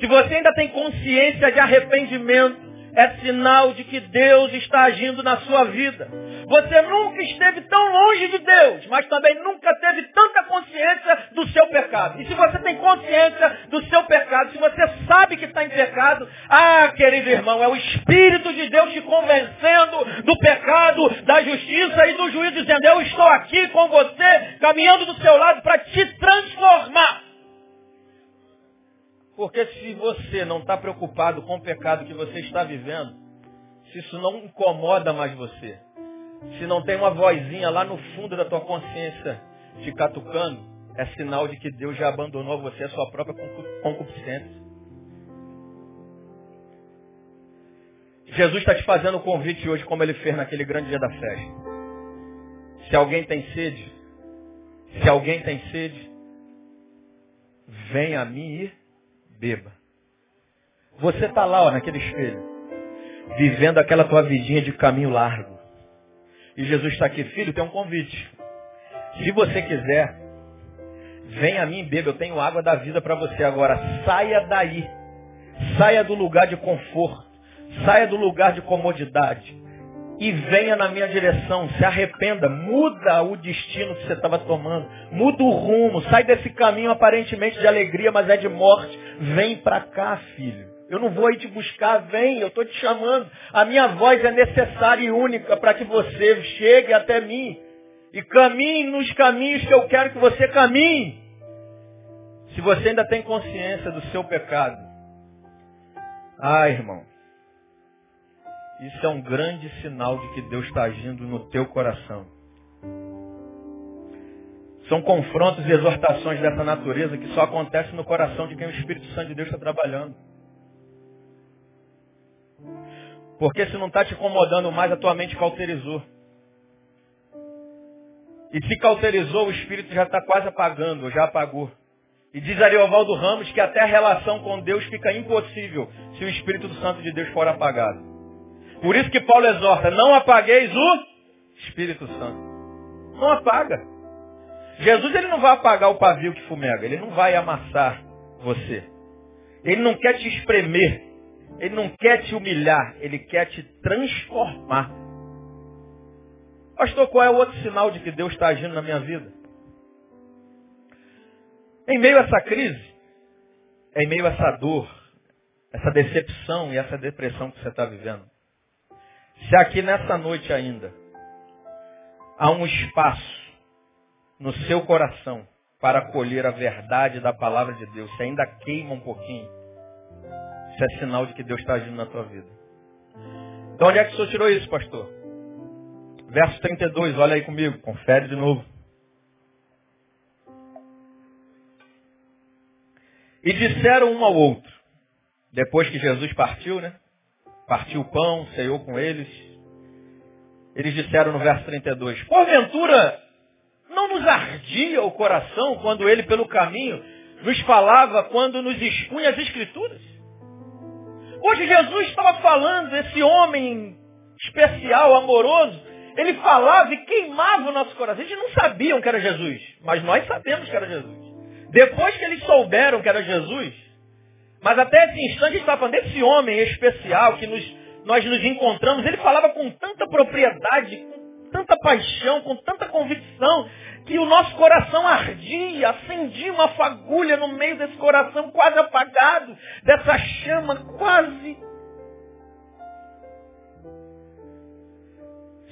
Se você ainda tem consciência de arrependimento, é sinal de que Deus está agindo na sua vida. Você nunca esteve tão longe de Deus, mas também nunca teve tanta consciência do seu pecado. E se você tem consciência do seu pecado, se você sabe que está em pecado, ah, querido irmão, é o Espírito de Deus te convencendo do pecado, da justiça e do juízo, dizendo, eu estou aqui com você, caminhando do seu lado para te transformar. Porque se você não está preocupado com o pecado que você está vivendo, se isso não incomoda mais você, se não tem uma vozinha lá no fundo da tua consciência te catucando, é sinal de que Deus já abandonou você a sua própria concupiscência. Jesus está te fazendo o convite hoje, como ele fez naquele grande dia da festa. Se alguém tem sede, se alguém tem sede, venha a mim e beba. Você está lá, ó, naquele espelho, vivendo aquela tua vidinha de caminho largo. E Jesus está aqui, filho, tem um convite. Se você quiser, venha a mim, beba. Eu tenho água da vida para você agora. Saia daí. Saia do lugar de conforto. Saia do lugar de comodidade e venha na minha direção, se arrependa, muda o destino que você estava tomando, muda o rumo, sai desse caminho aparentemente de alegria, mas é de morte. Vem para cá, filho. Eu não vou aí te buscar, vem, eu estou te chamando. A minha voz é necessária e única para que você chegue até mim e caminhe nos caminhos que eu quero que você caminhe. Se você ainda tem consciência do seu pecado, ah, irmão, isso é um grande sinal de que Deus está agindo no teu coração. São confrontos e exortações dessa natureza que só acontecem no coração de quem o Espírito Santo de Deus está trabalhando. Porque se não está te incomodando mais, a tua mente cauterizou. E se cauterizou, o Espírito já está quase apagando, já apagou. E diz Ariovaldo Ramos que até a relação com Deus fica impossível se o Espírito Santo de Deus for apagado. Por isso que Paulo exorta, não apagueis o Espírito Santo. Não apaga. Jesus ele não vai apagar o pavio que fumega, ele não vai amassar você. Ele não quer te espremer, ele não quer te humilhar, ele quer te transformar. Pastor, qual é o outro sinal de que Deus está agindo na minha vida? Em meio a essa crise, em meio a essa dor, essa decepção e essa depressão que você está vivendo, se aqui nessa noite ainda há um espaço no seu coração para acolher a verdade da palavra de Deus, se ainda queima um pouquinho, isso é sinal de que Deus está agindo na tua vida. Então onde é que o senhor tirou isso, pastor? Verso 32, olha aí comigo, confere de novo. E disseram um ao outro, depois que Jesus partiu, né? Partiu o pão, ceiou com eles. Eles disseram no verso 32, porventura não nos ardia o coração quando ele pelo caminho nos falava, quando nos expunha as escrituras? Hoje Jesus estava falando, esse homem especial, amoroso, ele falava e queimava o nosso coração. Eles não sabiam que era Jesus, mas nós sabemos que era Jesus. Depois que eles souberam que era Jesus, mas até esse instante a gente está falando desse homem especial que nos, nós nos encontramos, ele falava com tanta propriedade, com tanta paixão, com tanta convicção, que o nosso coração ardia, acendia uma fagulha no meio desse coração quase apagado, dessa chama quase.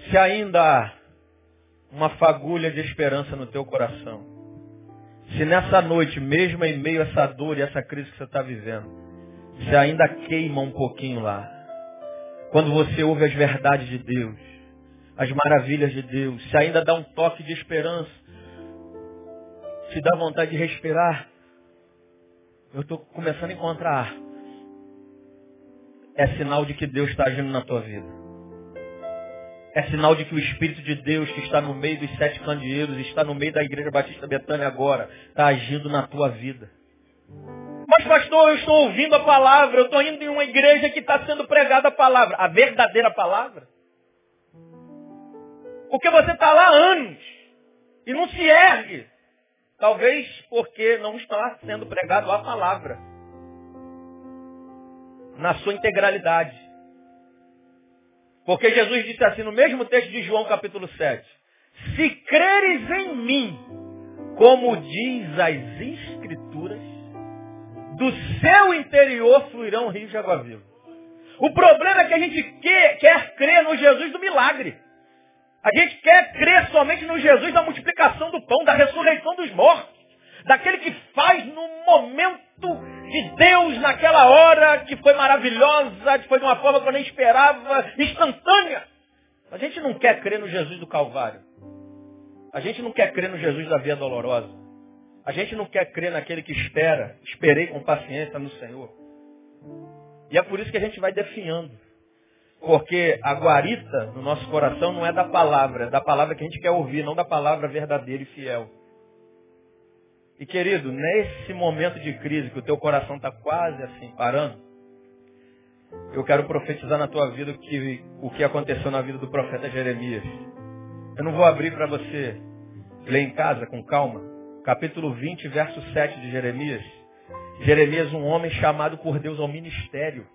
Se ainda há uma fagulha de esperança no teu coração, se nessa noite, mesmo em meio a essa dor e essa crise que você está vivendo, se ainda queima um pouquinho lá, quando você ouve as verdades de Deus, as maravilhas de Deus, se ainda dá um toque de esperança, se dá vontade de respirar, eu estou começando a encontrar. É sinal de que Deus está agindo na tua vida. É sinal de que o Espírito de Deus que está no meio dos sete candeeiros, está no meio da Igreja Batista Betânia agora, está agindo na tua vida. Mas pastor, eu estou ouvindo a palavra, eu estou indo em uma igreja que está sendo pregada a palavra, a verdadeira palavra. Porque você está lá anos e não se ergue. Talvez porque não está sendo pregado a palavra. Na sua integralidade. Porque Jesus disse assim no mesmo texto de João capítulo 7. Se creres em mim, como diz as escrituras, do seu interior fluirão rios de água viva. O problema é que a gente quer, quer crer no Jesus do milagre. A gente quer crer somente no Jesus da multiplicação do pão, da ressurreição dos mortos. Daquele que faz no momento de Deus naquela hora que foi maravilhosa, que foi de uma forma que eu nem esperava, instantânea. A gente não quer crer no Jesus do Calvário. A gente não quer crer no Jesus da Via Dolorosa. A gente não quer crer naquele que espera, esperei com paciência no Senhor. E é por isso que a gente vai definhando. Porque a guarita no nosso coração não é da palavra, é da palavra que a gente quer ouvir, não da palavra verdadeira e fiel. E querido, nesse momento de crise que o teu coração está quase assim parando, eu quero profetizar na tua vida que, o que aconteceu na vida do profeta Jeremias. Eu não vou abrir para você ler em casa com calma. Capítulo 20, verso 7 de Jeremias. Jeremias, um homem chamado por Deus ao ministério,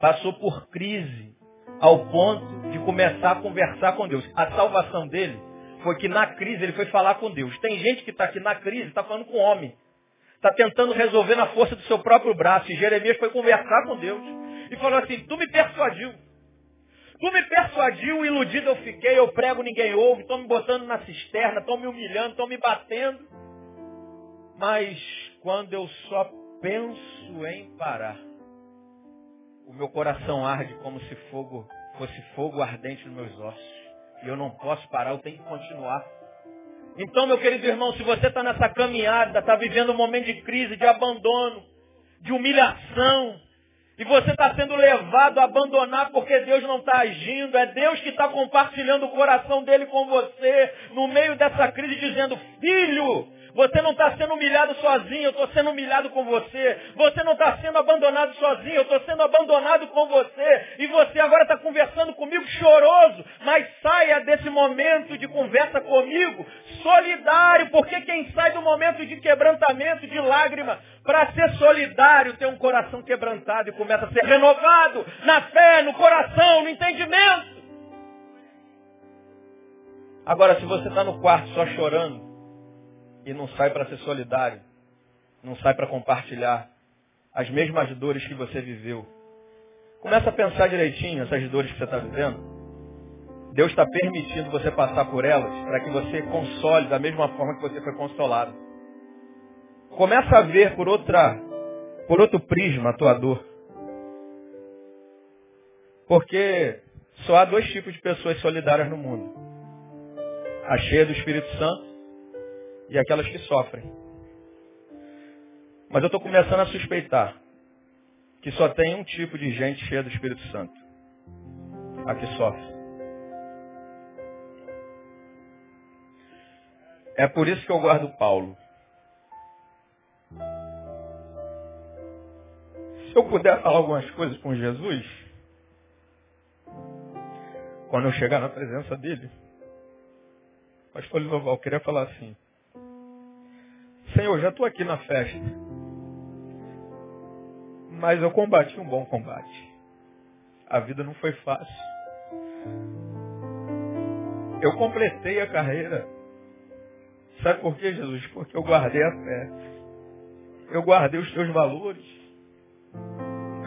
passou por crise ao ponto de começar a conversar com Deus. A salvação dele foi que na crise ele foi falar com Deus. Tem gente que está aqui na crise, está falando com o homem. Está tentando resolver na força do seu próprio braço. E Jeremias foi conversar com Deus. E falou assim, tu me persuadiu. Tu me persuadiu, iludido eu fiquei, eu prego, ninguém ouve, estão me botando na cisterna, estão me humilhando, estão me batendo. Mas quando eu só penso em parar, o meu coração arde como se fogo fosse fogo ardente nos meus ossos. E eu não posso parar, eu tenho que continuar. Então, meu querido irmão, se você está nessa caminhada, está vivendo um momento de crise, de abandono, de humilhação, e você está sendo levado a abandonar porque Deus não está agindo, é Deus que está compartilhando o coração dele com você, no meio dessa crise, dizendo, filho, Você não está sendo humilhado sozinho, eu estou sendo humilhado com você. Você não está sendo abandonado sozinho, eu estou sendo abandonado com você. E você agora está conversando comigo choroso, mas saia desse momento de conversa comigo solidário, porque quem sai do momento de quebrantamento, de lágrima, para ser solidário, tem um coração quebrantado e começa a ser renovado na fé, no coração, no entendimento. Agora, se você está no quarto só chorando e não sai para ser solidário, não sai para compartilhar as mesmas dores que você viveu, começa a pensar direitinho essas dores que você está vivendo. Deus está permitindo você passar por elas para que você console da mesma forma que você foi consolado. Começa a ver por outra, por outro prisma a tua dor. Porque só há dois tipos de pessoas solidárias no mundo a cheia do Espírito Santo e aquelas que sofrem. Mas eu estou começando a suspeitar que só tem um tipo de gente cheia do Espírito Santo. A que sofre. É por isso que eu guardo Paulo. Se eu puder falar algumas coisas com Jesus, quando eu chegar na presença dele, Pastor Linoval, queria falar assim. Senhor, já estou aqui na festa. Mas eu combati um bom combate. A vida não foi fácil. Eu completei a carreira. Sabe por quê, Jesus? Porque eu guardei a fé. Eu guardei os teus valores.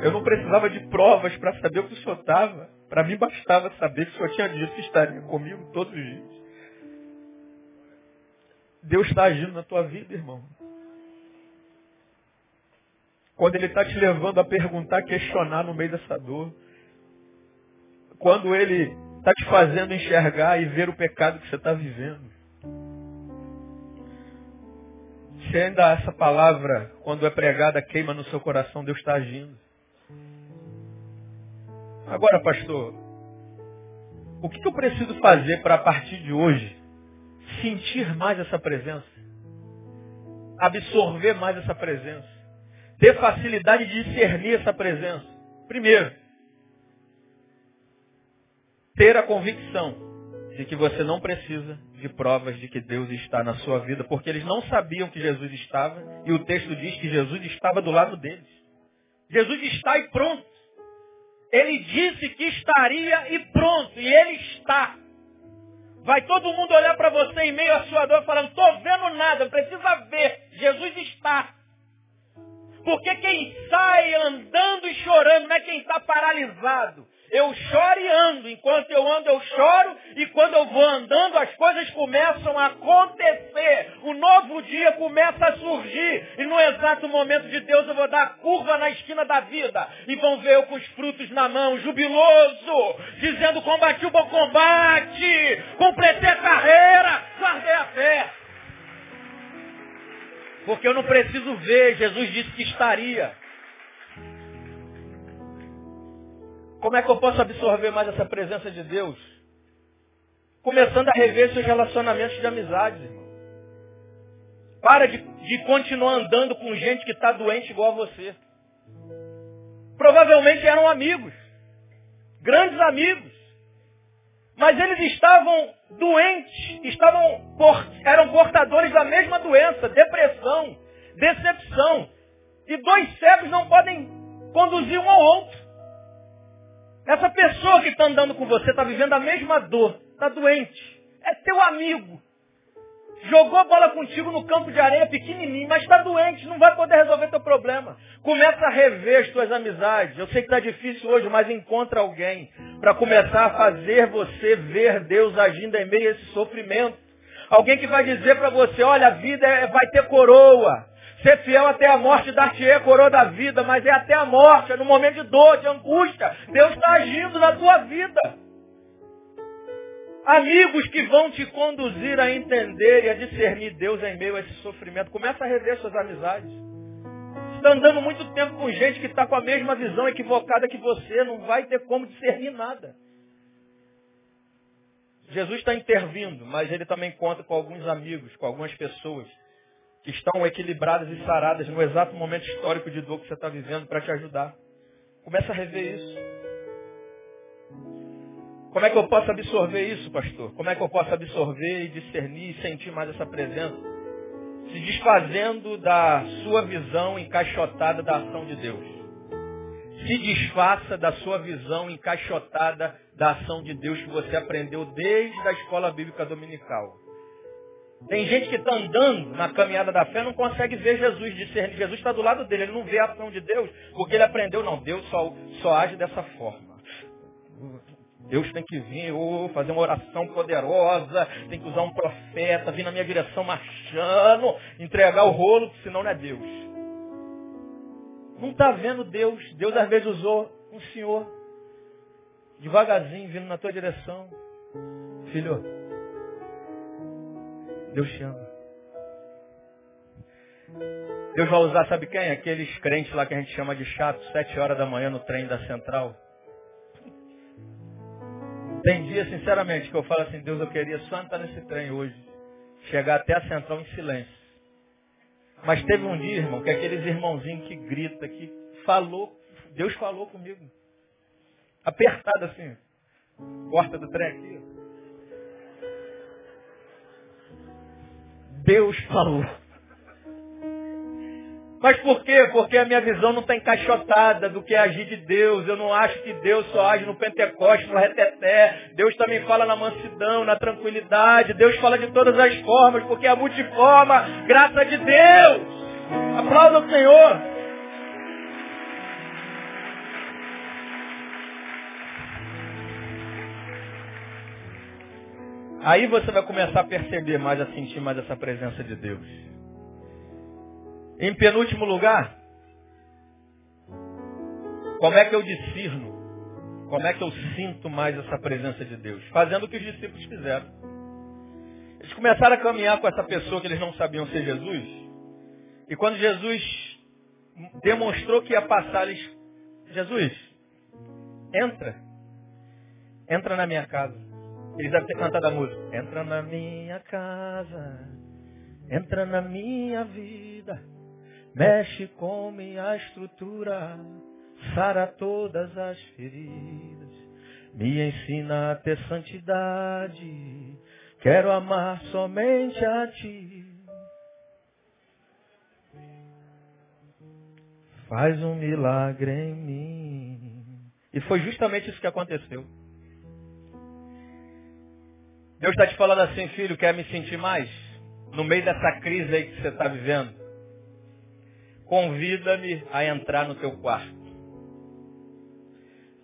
Eu não precisava de provas para saber o que o Senhor estava. Para mim bastava saber que o Senhor tinha dito que estaria comigo todos os dias. Deus está agindo na tua vida, irmão. Quando Ele está te levando a perguntar, questionar no meio dessa dor. Quando Ele está te fazendo enxergar e ver o pecado que você está vivendo. Se ainda essa palavra, quando é pregada, queima no seu coração, Deus está agindo. Agora, pastor, o que eu preciso fazer para a partir de hoje sentir mais essa presença, absorver mais essa presença, ter facilidade de discernir essa presença. Primeiro, ter a convicção de que você não precisa de provas de que Deus está na sua vida, porque eles não sabiam que Jesus estava, e o texto diz que Jesus estava do lado deles. Jesus está e pronto. Ele disse que estaria e pronto, e ele está. Vai todo mundo olhar para você em meio à sua dor falando, estou vendo nada, precisa ver. Jesus está. Porque quem sai andando e chorando não é quem está paralisado. Eu choro e ando. Enquanto eu ando, eu choro. E quando eu vou andando, as coisas começam a acontecer. O novo dia começa a surgir. E no exato momento de Deus, eu vou dar a curva na esquina da vida. E vão ver eu com os frutos na mão, jubiloso, dizendo: combati o bom combate, completei a carreira, guardei a fé. Porque eu não preciso ver, Jesus disse que estaria. Como é que eu posso absorver mais essa presença de Deus? Começando a rever seus relacionamentos de amizade, irmão. Para de, de continuar andando com gente que está doente igual a você. Provavelmente eram amigos. Grandes amigos. Mas eles estavam doentes, estavam eram portadores da mesma doença, depressão, decepção. E dois cegos não podem conduzir um ao outro. Essa pessoa que está andando com você está vivendo a mesma dor, está doente. É teu amigo. Jogou bola contigo no campo de areia pequenininho, mas está doente, não vai poder resolver teu problema. Começa a rever as tuas amizades. Eu sei que está difícil hoje, mas encontra alguém para começar a fazer você ver Deus agindo em meio a esse sofrimento. Alguém que vai dizer para você, olha, a vida é, vai ter coroa. Ser fiel até a morte, dar-te a coroa da vida, mas é até a morte, é no momento de dor, de angústia. Deus está agindo na tua vida. Amigos que vão te conduzir a entender e a discernir Deus em meio a esse sofrimento. Começa a rever suas amizades. Está andando muito tempo com gente que está com a mesma visão equivocada que você, não vai ter como discernir nada. Jesus está intervindo, mas ele também conta com alguns amigos, com algumas pessoas que estão equilibradas e saradas no exato momento histórico de dor que você está vivendo para te ajudar. Começa a rever isso. Como é que eu posso absorver isso, pastor? Como é que eu posso absorver e discernir e sentir mais essa presença? Se desfazendo da sua visão encaixotada da ação de Deus se desfaça da sua visão encaixotada da ação de Deus que você aprendeu desde a escola bíblica dominical. Tem gente que está andando na caminhada da fé não consegue ver Jesus discernir. Jesus está do lado dele, ele não vê a ação de Deus, porque ele aprendeu, não, Deus só, só age dessa forma. Deus tem que vir, oh, fazer uma oração poderosa, tem que usar um profeta, vir na minha direção marchando, entregar o rolo, senão não é Deus. Não está vendo Deus. Deus às vezes usou um senhor devagarzinho vindo na tua direção. Filho, Deus te ama. Deus vai usar, sabe quem? Aqueles crentes lá que a gente chama de chato, sete horas da manhã no trem da central. Tem dia, sinceramente, que eu falo assim, Deus, eu queria só entrar nesse trem hoje. Chegar até a central em silêncio. Mas teve um dia, irmão, que aqueles irmãozinhos que grita, que falou, Deus falou comigo. Apertado assim. Porta do trem aqui. Deus falou. Mas por quê? Porque a minha visão não está encaixotada do que é agir de Deus. Eu não acho que Deus só age no Pentecoste, no reteté. Deus também fala na mansidão, na tranquilidade. Deus fala de todas as formas, porque é a multiforma, graça de Deus. Aplauda o Senhor. Aí você vai começar a perceber mais, a sentir mais essa presença de Deus. Em penúltimo lugar, como é que eu discerno? Como é que eu sinto mais essa presença de Deus? Fazendo o que os discípulos fizeram. Eles começaram a caminhar com essa pessoa que eles não sabiam ser Jesus. E quando Jesus demonstrou que ia passar, eles, Jesus, entra. Entra na minha casa. Eles devem ter cantado a música. Entra na minha casa. Entra na minha vida mexe com minha estrutura, sara todas as feridas, me ensina a ter santidade, quero amar somente a ti. Faz um milagre em mim. E foi justamente isso que aconteceu. Deus está te falando assim, filho, quer me sentir mais? No meio dessa crise aí que você está vivendo convida-me a entrar no teu quarto.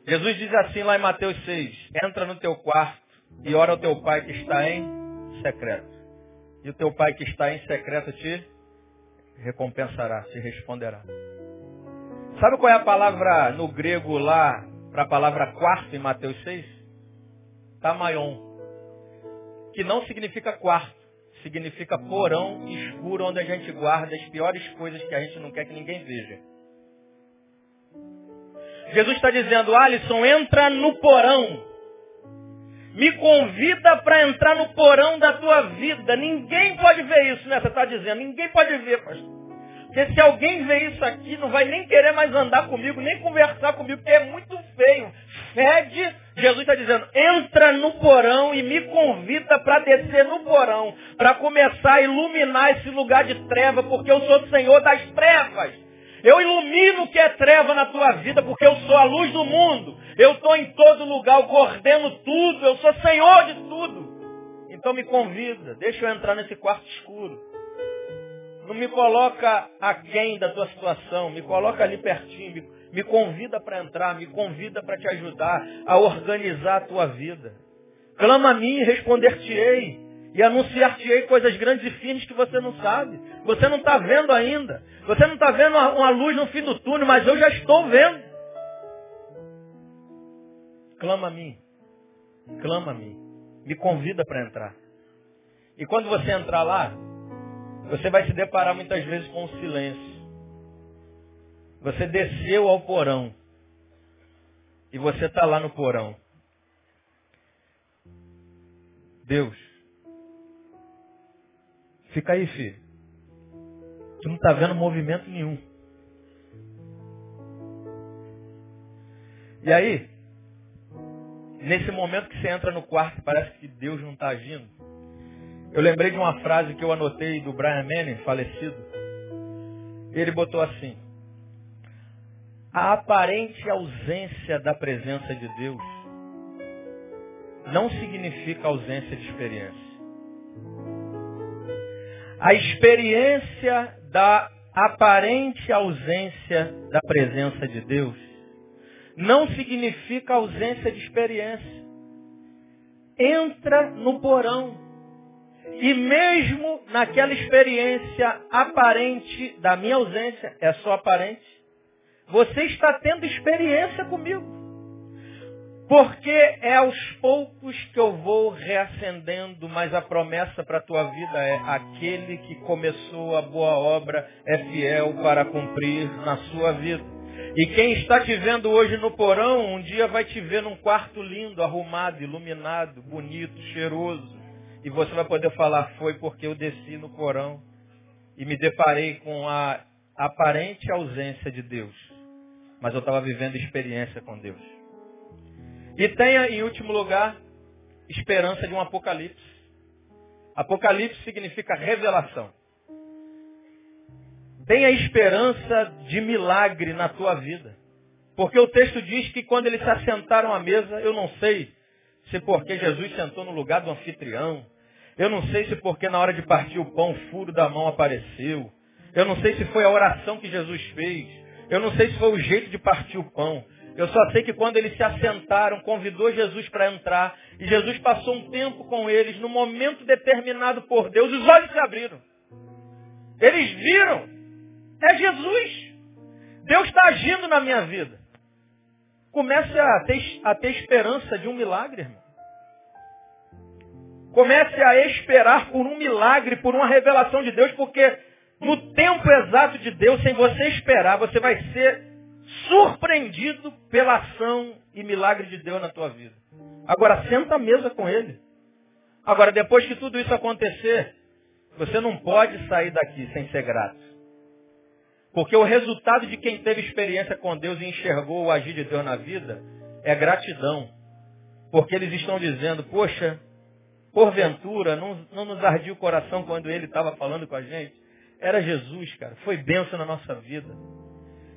Jesus diz assim lá em Mateus 6, entra no teu quarto e ora ao teu pai que está em secreto. E o teu pai que está em secreto te recompensará, te responderá. Sabe qual é a palavra no grego lá para a palavra quarto em Mateus 6? Tamaion. Que não significa quarto significa porão escuro onde a gente guarda as piores coisas que a gente não quer que ninguém veja. Jesus está dizendo, Alisson, entra no porão. Me convida para entrar no porão da tua vida. Ninguém pode ver isso, né? Você está dizendo, ninguém pode ver, pastor. Porque se alguém ver isso aqui, não vai nem querer mais andar comigo, nem conversar comigo, porque é muito feio. Fede Jesus está dizendo, entra no porão e me convida para descer no porão, para começar a iluminar esse lugar de treva, porque eu sou o Senhor das trevas. Eu ilumino o que é treva na tua vida, porque eu sou a luz do mundo. Eu estou em todo lugar, eu coordeno tudo, eu sou Senhor de tudo. Então me convida, deixa eu entrar nesse quarto escuro. Não me coloca aquém da tua situação, me coloca ali pertinho, me convida para entrar, me convida para te ajudar a organizar a tua vida. Clama a mim e responder-te-ei. E anunciar-te-ei coisas grandes e finas que você não sabe. Você não está vendo ainda. Você não está vendo uma luz no fim do túnel, mas eu já estou vendo. Clama a mim. Clama a mim. Me convida para entrar. E quando você entrar lá, você vai se deparar muitas vezes com o silêncio. Você desceu ao porão. E você está lá no porão. Deus. Fica aí, filho. Tu não está vendo movimento nenhum. E aí, nesse momento que você entra no quarto, parece que Deus não está agindo. Eu lembrei de uma frase que eu anotei do Brian Manning, falecido. Ele botou assim: A aparente ausência da presença de Deus não significa ausência de experiência. A experiência da aparente ausência da presença de Deus não significa ausência de experiência. Entra no porão e mesmo naquela experiência aparente da minha ausência, é só aparente, você está tendo experiência comigo. Porque é aos poucos que eu vou reacendendo, mas a promessa para a tua vida é aquele que começou a boa obra é fiel para cumprir na sua vida. E quem está te vendo hoje no porão, um dia vai te ver num quarto lindo, arrumado, iluminado, bonito, cheiroso. E você vai poder falar, foi porque eu desci no porão e me deparei com a aparente ausência de Deus. Mas eu estava vivendo experiência com Deus. E tenha, em último lugar, esperança de um apocalipse. Apocalipse significa revelação. Tenha esperança de milagre na tua vida. Porque o texto diz que quando eles se assentaram à mesa, eu não sei se porque Jesus sentou no lugar do anfitrião, eu não sei se porque na hora de partir o pão o furo da mão apareceu. Eu não sei se foi a oração que Jesus fez. Eu não sei se foi o jeito de partir o pão. Eu só sei que quando eles se assentaram, convidou Jesus para entrar. E Jesus passou um tempo com eles, no momento determinado por Deus, os olhos se abriram. Eles viram. É Jesus. Deus está agindo na minha vida. Comece a ter, a ter esperança de um milagre, irmão. Comece a esperar por um milagre, por uma revelação de Deus, porque no tempo exato de Deus, sem você esperar, você vai ser surpreendido pela ação e milagre de Deus na tua vida. Agora, senta à mesa com Ele. Agora, depois que tudo isso acontecer, você não pode sair daqui sem ser grato. Porque o resultado de quem teve experiência com Deus e enxergou o agir de Deus na vida é gratidão. Porque eles estão dizendo, poxa, Porventura, não, não nos ardia o coração quando ele estava falando com a gente? Era Jesus, cara. Foi bênção na nossa vida.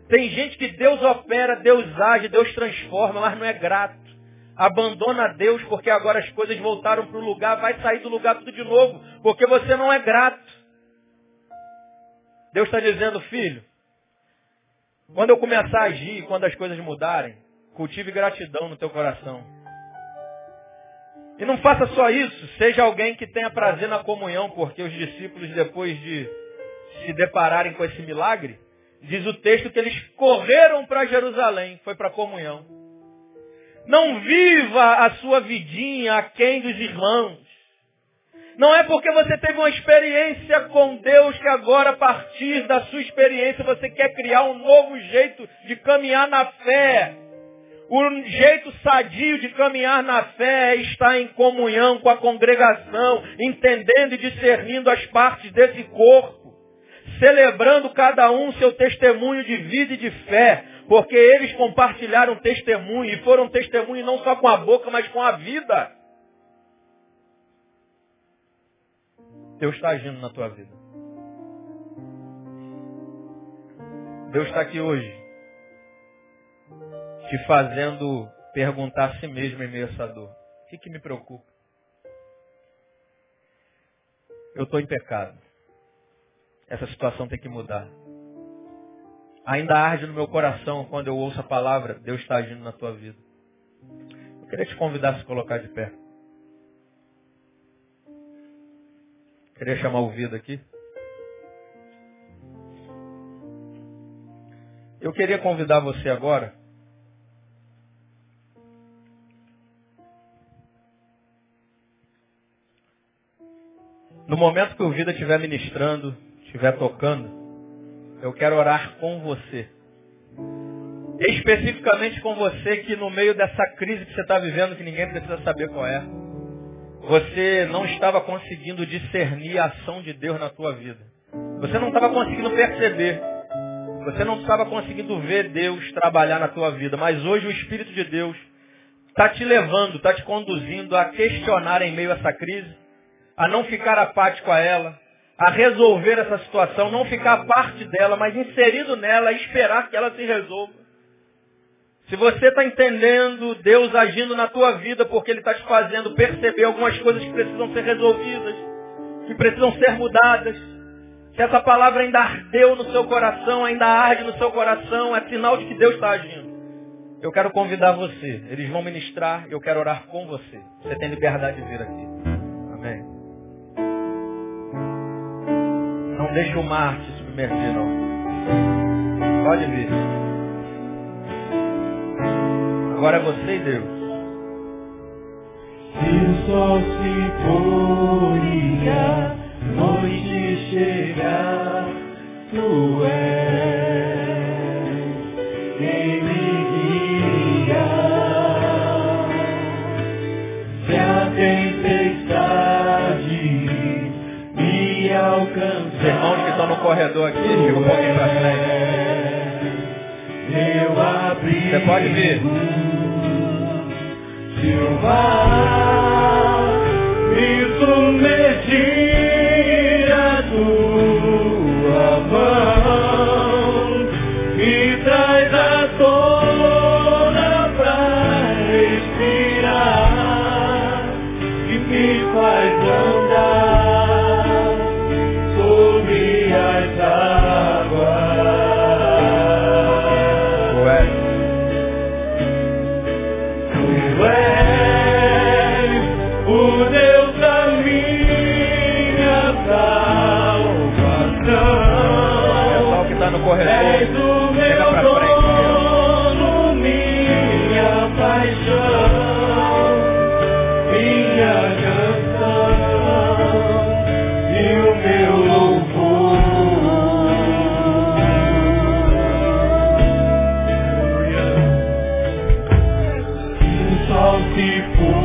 Tem gente que Deus opera, Deus age, Deus transforma, mas não é grato. Abandona Deus porque agora as coisas voltaram para o lugar, vai sair do lugar tudo de novo, porque você não é grato. Deus está dizendo, filho, quando eu começar a agir, quando as coisas mudarem, cultive gratidão no teu coração. E não faça só isso, seja alguém que tenha prazer na comunhão, porque os discípulos, depois de se depararem com esse milagre, diz o texto que eles correram para Jerusalém, foi para a comunhão. Não viva a sua vidinha aquém dos irmãos. Não é porque você teve uma experiência com Deus que agora, a partir da sua experiência, você quer criar um novo jeito de caminhar na fé. O jeito sadio de caminhar na fé é estar em comunhão com a congregação, entendendo e discernindo as partes desse corpo, celebrando cada um seu testemunho de vida e de fé, porque eles compartilharam testemunho e foram testemunho não só com a boca, mas com a vida. Deus está agindo na tua vida. Deus está aqui hoje te fazendo perguntar a si mesmo em meio a essa dor. O que, que me preocupa? Eu estou em pecado. Essa situação tem que mudar. Ainda arde no meu coração quando eu ouço a palavra, Deus está agindo na tua vida. Eu queria te convidar a se colocar de pé. Queria chamar o Vida aqui. Eu queria convidar você agora No momento que o Vida estiver ministrando, estiver tocando, eu quero orar com você. Especificamente com você que no meio dessa crise que você está vivendo, que ninguém precisa saber qual é, você não estava conseguindo discernir a ação de Deus na tua vida. Você não estava conseguindo perceber. Você não estava conseguindo ver Deus trabalhar na tua vida. Mas hoje o Espírito de Deus está te levando, está te conduzindo a questionar em meio a essa crise, a não ficar apático a ela, a resolver essa situação, não ficar parte dela, mas inserido nela, esperar que ela se resolva. Se você está entendendo Deus agindo na tua vida porque Ele está te fazendo perceber algumas coisas que precisam ser resolvidas, que precisam ser mudadas, se essa palavra ainda ardeu no seu coração, ainda arde no seu coração, é sinal de que Deus está agindo. Eu quero convidar você. Eles vão ministrar, eu quero orar com você. Você tem liberdade de vir aqui. Amém. Não deixe o mar te submergir, não. Pode vir. Agora é você e Deus. Se o sol se pôr e a noite chegar, tu és corredor aqui, chega um pouquinho pra frente. eu abri. Você pode vir. Se o mar me submergir a tua mão se pôr